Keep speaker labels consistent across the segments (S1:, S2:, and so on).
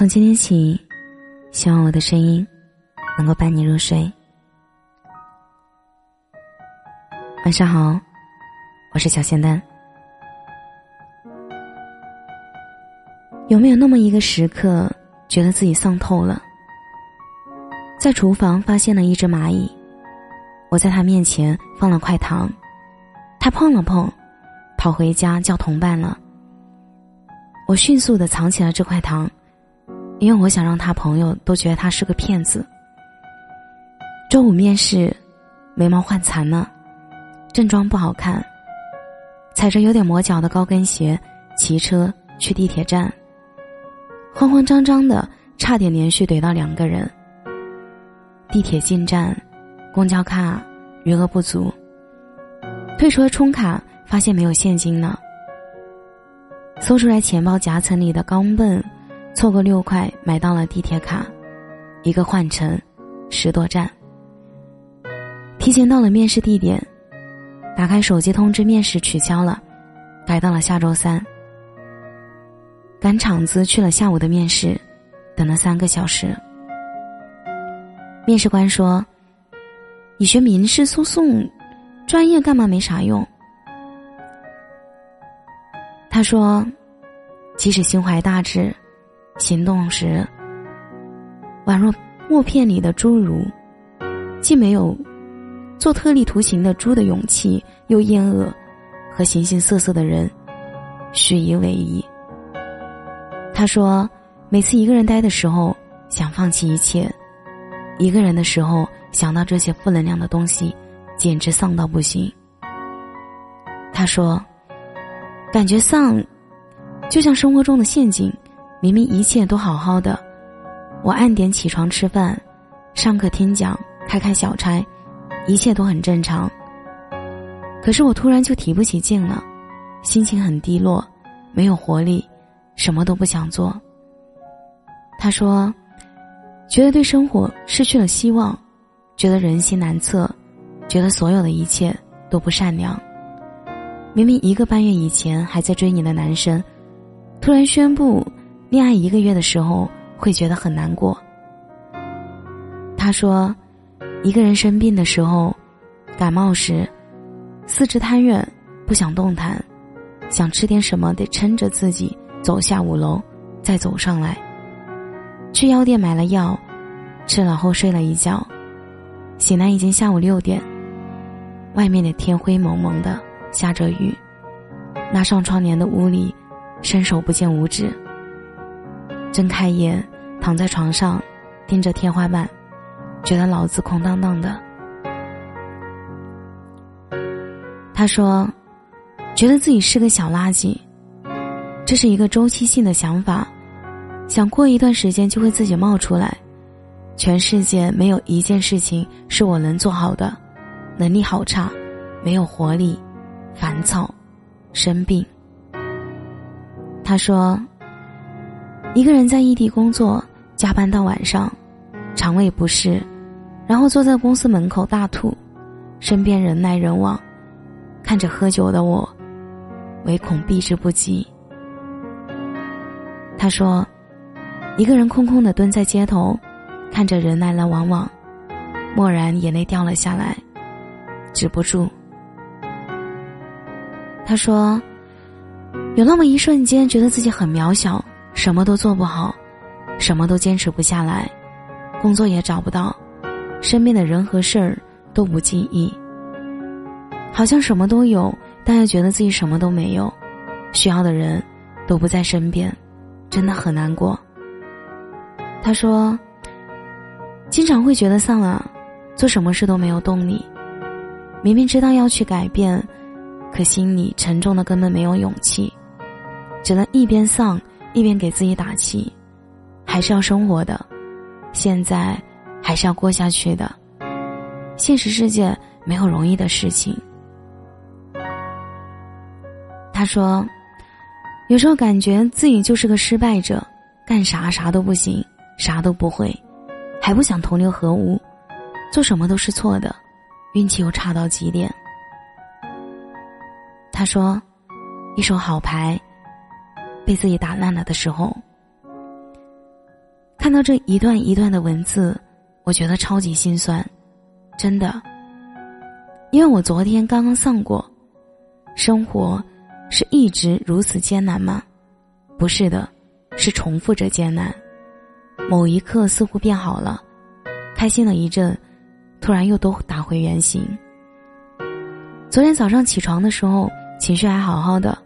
S1: 从今天起，希望我的声音能够伴你入睡。晚上好，我是小仙丹。有没有那么一个时刻，觉得自己丧透了？在厨房发现了一只蚂蚁，我在他面前放了块糖，他碰了碰，跑回家叫同伴了。我迅速的藏起了这块糖。因为我想让他朋友都觉得他是个骗子。周五面试，眉毛换残了，正装不好看，踩着有点磨脚的高跟鞋，骑车去地铁站。慌慌张张的，差点连续怼到两个人。地铁进站，公交卡余额不足，退出了充卡，发现没有现金了。搜出来钱包夹层里的钢镚。凑个六块买到了地铁卡，一个换乘，十多站。提前到了面试地点，打开手机通知面试取消了，改到了下周三。赶场子去了下午的面试，等了三个小时。面试官说：“你学民事诉讼，专业干嘛没啥用？”他说：“即使心怀大志。”行动时，宛若默片里的侏儒，既没有做特立独行的猪的勇气，又厌恶和形形色色的人虚以委蛇。他说：“每次一个人待的时候，想放弃一切；一个人的时候，想到这些负能量的东西，简直丧到不行。”他说：“感觉丧，就像生活中的陷阱。”明明一切都好好的，我按点起床吃饭，上课听讲，开开小差，一切都很正常。可是我突然就提不起劲了，心情很低落，没有活力，什么都不想做。他说，觉得对生活失去了希望，觉得人心难测，觉得所有的一切都不善良。明明一个半月以前还在追你的男生，突然宣布。恋爱一个月的时候会觉得很难过。他说，一个人生病的时候，感冒时，四肢瘫软，不想动弹，想吃点什么得撑着自己走下五楼，再走上来。去药店买了药，吃了后睡了一觉，醒来已经下午六点，外面的天灰蒙蒙的，下着雨，拉上窗帘的屋里，伸手不见五指。睁开眼，躺在床上，盯着天花板，觉得脑子空荡荡的。他说：“觉得自己是个小垃圾。”这是一个周期性的想法，想过一段时间就会自己冒出来。全世界没有一件事情是我能做好的，能力好差，没有活力，烦躁，生病。他说。一个人在异地工作，加班到晚上，肠胃不适，然后坐在公司门口大吐，身边人来人往，看着喝酒的我，唯恐避之不及。他说：“一个人空空的蹲在街头，看着人来来往往，蓦然眼泪掉了下来，止不住。”他说：“有那么一瞬间，觉得自己很渺小。”什么都做不好，什么都坚持不下来，工作也找不到，身边的人和事儿都不尽意。好像什么都有，但又觉得自己什么都没有，需要的人都不在身边，真的很难过。他说：“经常会觉得丧啊，做什么事都没有动力，明明知道要去改变，可心里沉重的根本没有勇气，只能一边丧。”一边给自己打气，还是要生活的，现在还是要过下去的。现实世界没有容易的事情。他说：“有时候感觉自己就是个失败者，干啥啥都不行，啥都不会，还不想同流合污，做什么都是错的，运气又差到极点。”他说：“一手好牌。”被自己打烂了的时候，看到这一段一段的文字，我觉得超级心酸，真的。因为我昨天刚刚丧过，生活是一直如此艰难吗？不是的，是重复着艰难。某一刻似乎变好了，开心了一阵，突然又都打回原形。昨天早上起床的时候，情绪还好好的，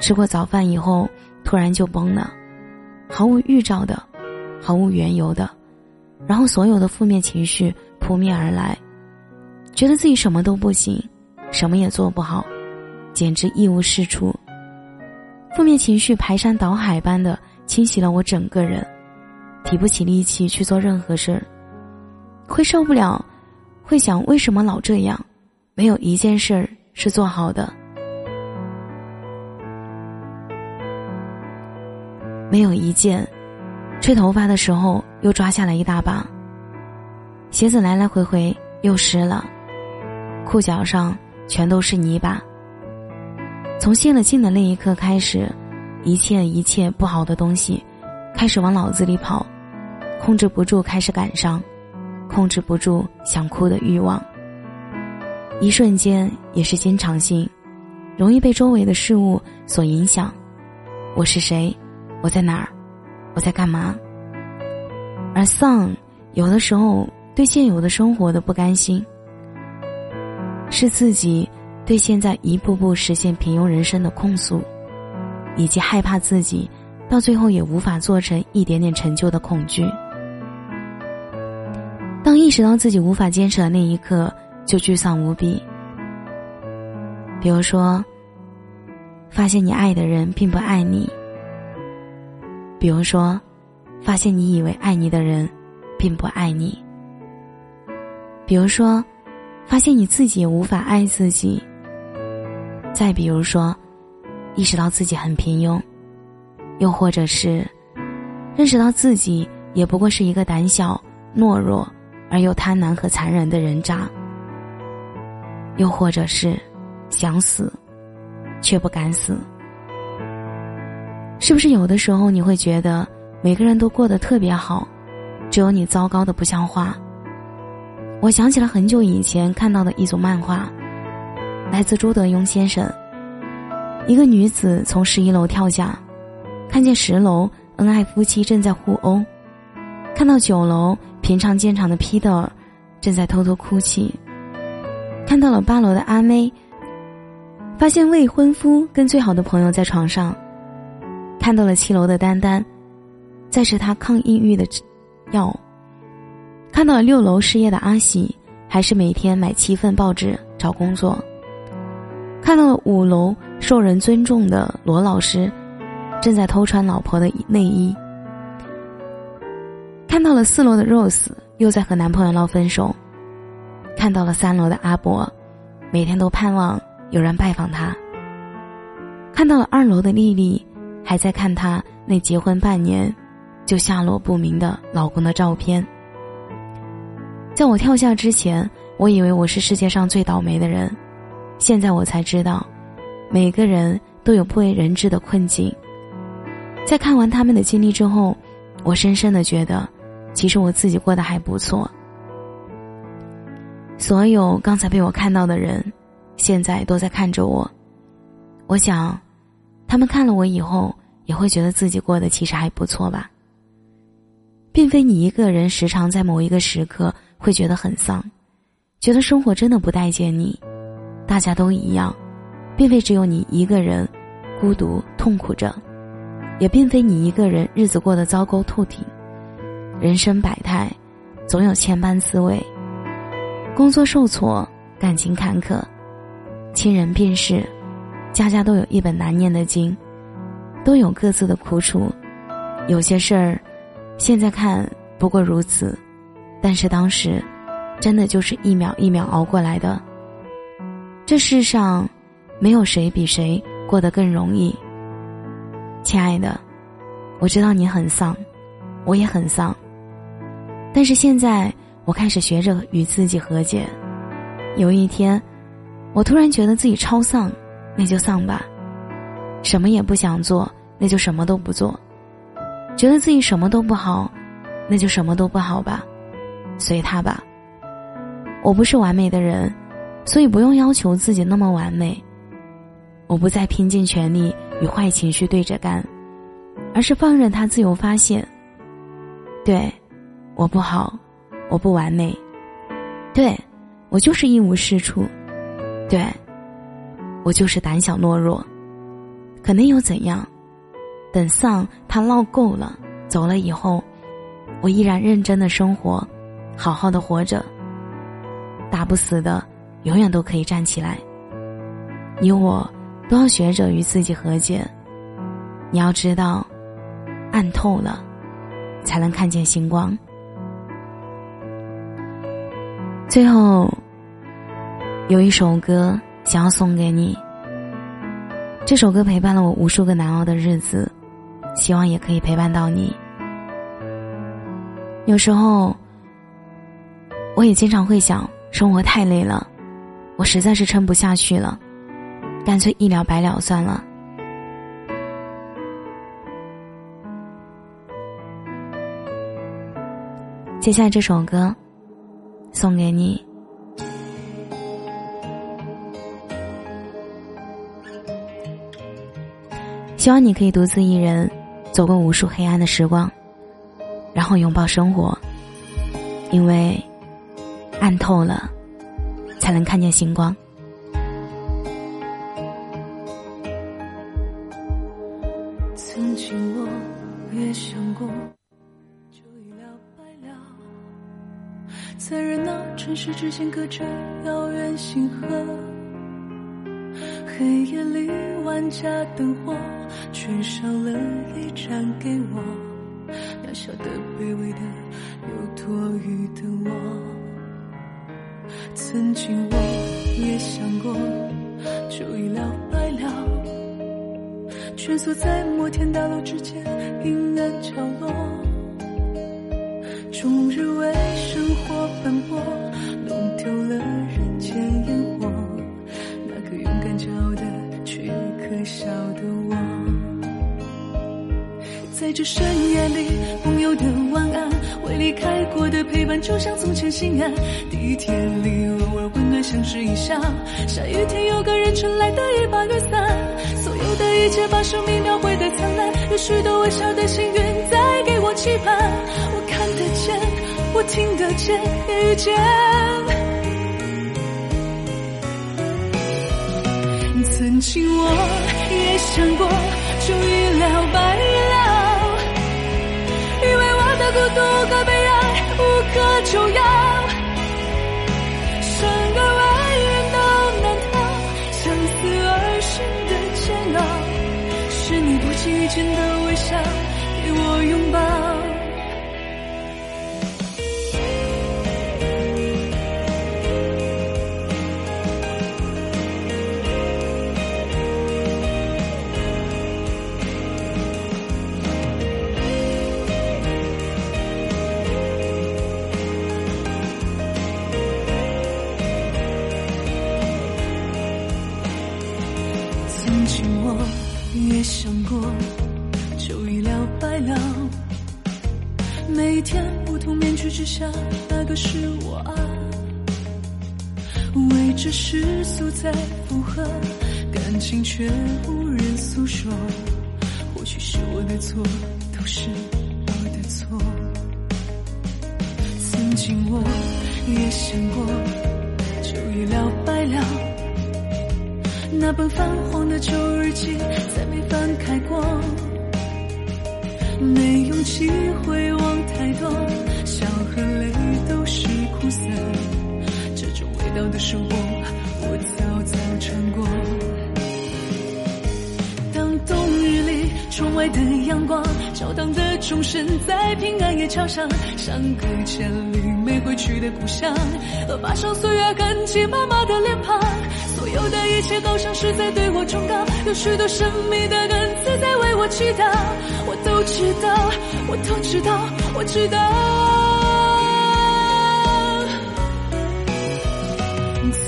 S1: 吃过早饭以后，突然就崩了，毫无预兆的，毫无缘由的，然后所有的负面情绪扑面而来。觉得自己什么都不行，什么也做不好，简直一无是处。负面情绪排山倒海般的侵袭了我整个人，提不起力气去做任何事儿，会受不了，会想为什么老这样，没有一件事儿是做好的，没有一件，吹头发的时候又抓下来一大把，鞋子来来回回又湿了。裤脚上全都是泥巴。从泄了劲的那一刻开始，一切一切不好的东西开始往脑子里跑，控制不住开始感伤，控制不住想哭的欲望。一瞬间也是经常性，容易被周围的事物所影响。我是谁？我在哪儿？我在干嘛？而丧，有的时候对现有的生活的不甘心。是自己对现在一步步实现平庸人生的控诉，以及害怕自己到最后也无法做成一点点成就的恐惧。当意识到自己无法坚持的那一刻，就沮丧无比。比如说，发现你爱的人并不爱你；比如说，发现你以为爱你的人并不爱你；比如说。发现你自己无法爱自己。再比如说，意识到自己很平庸，又或者是认识到自己也不过是一个胆小、懦弱而又贪婪和残忍的人渣，又或者是想死却不敢死。是不是有的时候你会觉得每个人都过得特别好，只有你糟糕的不像话？我想起了很久以前看到的一组漫画，来自朱德庸先生。一个女子从十一楼跳下，看见十楼恩爱夫妻正在互殴，看到九楼平常坚强的皮特尔正在偷偷哭泣，看到了八楼的阿妹，发现未婚夫跟最好的朋友在床上，看到了七楼的丹丹，在吃他抗抑郁的药。看到了六楼失业的阿喜，还是每天买七份报纸找工作。看到了五楼受人尊重的罗老师，正在偷穿老婆的内衣。看到了四楼的 Rose 又在和男朋友闹分手。看到了三楼的阿伯，每天都盼望有人拜访他。看到了二楼的丽丽，还在看她那结婚半年就下落不明的老公的照片。在我跳下之前，我以为我是世界上最倒霉的人，现在我才知道，每个人都有不为人知的困境。在看完他们的经历之后，我深深的觉得，其实我自己过得还不错。所有刚才被我看到的人，现在都在看着我。我想，他们看了我以后，也会觉得自己过得其实还不错吧。并非你一个人时常在某一个时刻。会觉得很丧，觉得生活真的不待见你，大家都一样，并非只有你一个人孤独痛苦着，也并非你一个人日子过得糟糕透顶。人生百态，总有千般滋味。工作受挫，感情坎坷，亲人病逝，家家都有一本难念的经，都有各自的苦楚。有些事儿，现在看不过如此。但是当时，真的就是一秒一秒熬过来的。这世上，没有谁比谁过得更容易。亲爱的，我知道你很丧，我也很丧。但是现在，我开始学着与自己和解。有一天，我突然觉得自己超丧，那就丧吧。什么也不想做，那就什么都不做。觉得自己什么都不好，那就什么都不好吧，随他吧。我不是完美的人，所以不用要求自己那么完美。我不再拼尽全力与坏情绪对着干，而是放任他自由发泄。对，我不好，我不完美，对，我就是一无是处，对，我就是胆小懦弱。可能又怎样？等丧他闹够了，走了以后，我依然认真的生活，好好的活着。打不死的，永远都可以站起来。你我。都要学着与自己和解。你要知道，暗透了，才能看见星光。最后，有一首歌想要送给你。这首歌陪伴了我无数个难熬的日子，希望也可以陪伴到你。有时候，我也经常会想，生活太累了，我实在是撑不下去了。干脆一了百了算了。接下来这首歌，送给你。希望你可以独自一人走过无数黑暗的时光，然后拥抱生活，因为暗透了，才能看见星光。
S2: 曾经我也想过，就一了百了，在热闹城市之间隔着遥远星河，黑夜里万家灯火，却少了一盏给我，渺小的、卑微的、有多余的我。曾经我也想过，就一了百了。蜷缩在摩天大楼之间阴暗角落，终日为生活奔波，弄丢了人间烟火。那个勇敢骄傲的却可笑这深夜里，朋友的晚安，未离开过的陪伴，就像从前心安。地铁里偶尔温暖相视一笑，下雨天有个人撑来的一把雨伞。所有的一切把生命描绘的灿烂，有许多微小的幸运在给我期盼。我看得见，我听得见，也遇见。曾经我也想过，就一了百，孤独和悲哀无可救药。生而为人都难逃，相思而生的煎熬，是你不经意间的。每天不同面具之下，那个是我啊。为这世俗在附和，感情却无人诉说。或许是我的错，都是我的错。曾经我也想过，就一了百了。那本泛黄的旧日记，再没翻开过，没勇气回望太多，笑和泪都是苦涩，这种味道的生活，窗外的阳光，教堂的钟声在平安夜敲响，相隔千里没回去的故乡，和跋上岁月痕迹妈妈的脸庞。所有的一切都像是在对我忠告，有许多神秘的恩赐在为我祈祷。我都知道，我都知道，我知道。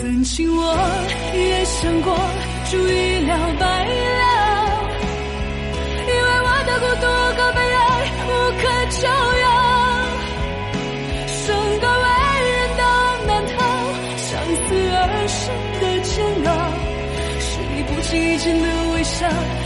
S2: 曾经我也想过，就一了百生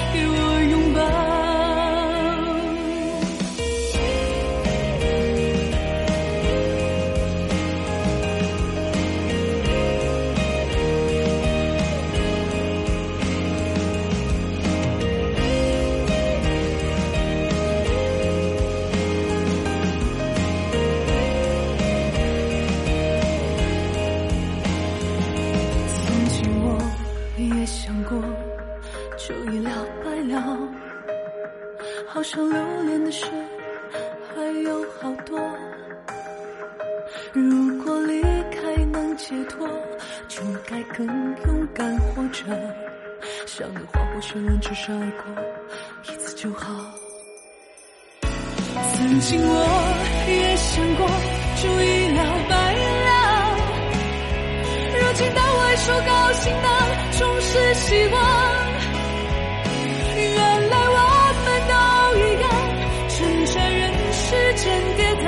S2: 像个花火绚烂，至少爱过一次就好。曾经我也想过，就一了百了。如今当我说高兴的，总是希望。原来我们都一样，挣扎人世间跌宕，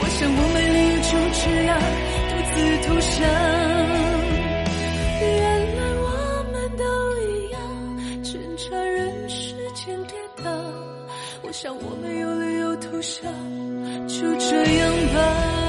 S2: 我想我没理由就这样独自投降。人世间跌倒，我想我没有理由投降，就这样吧。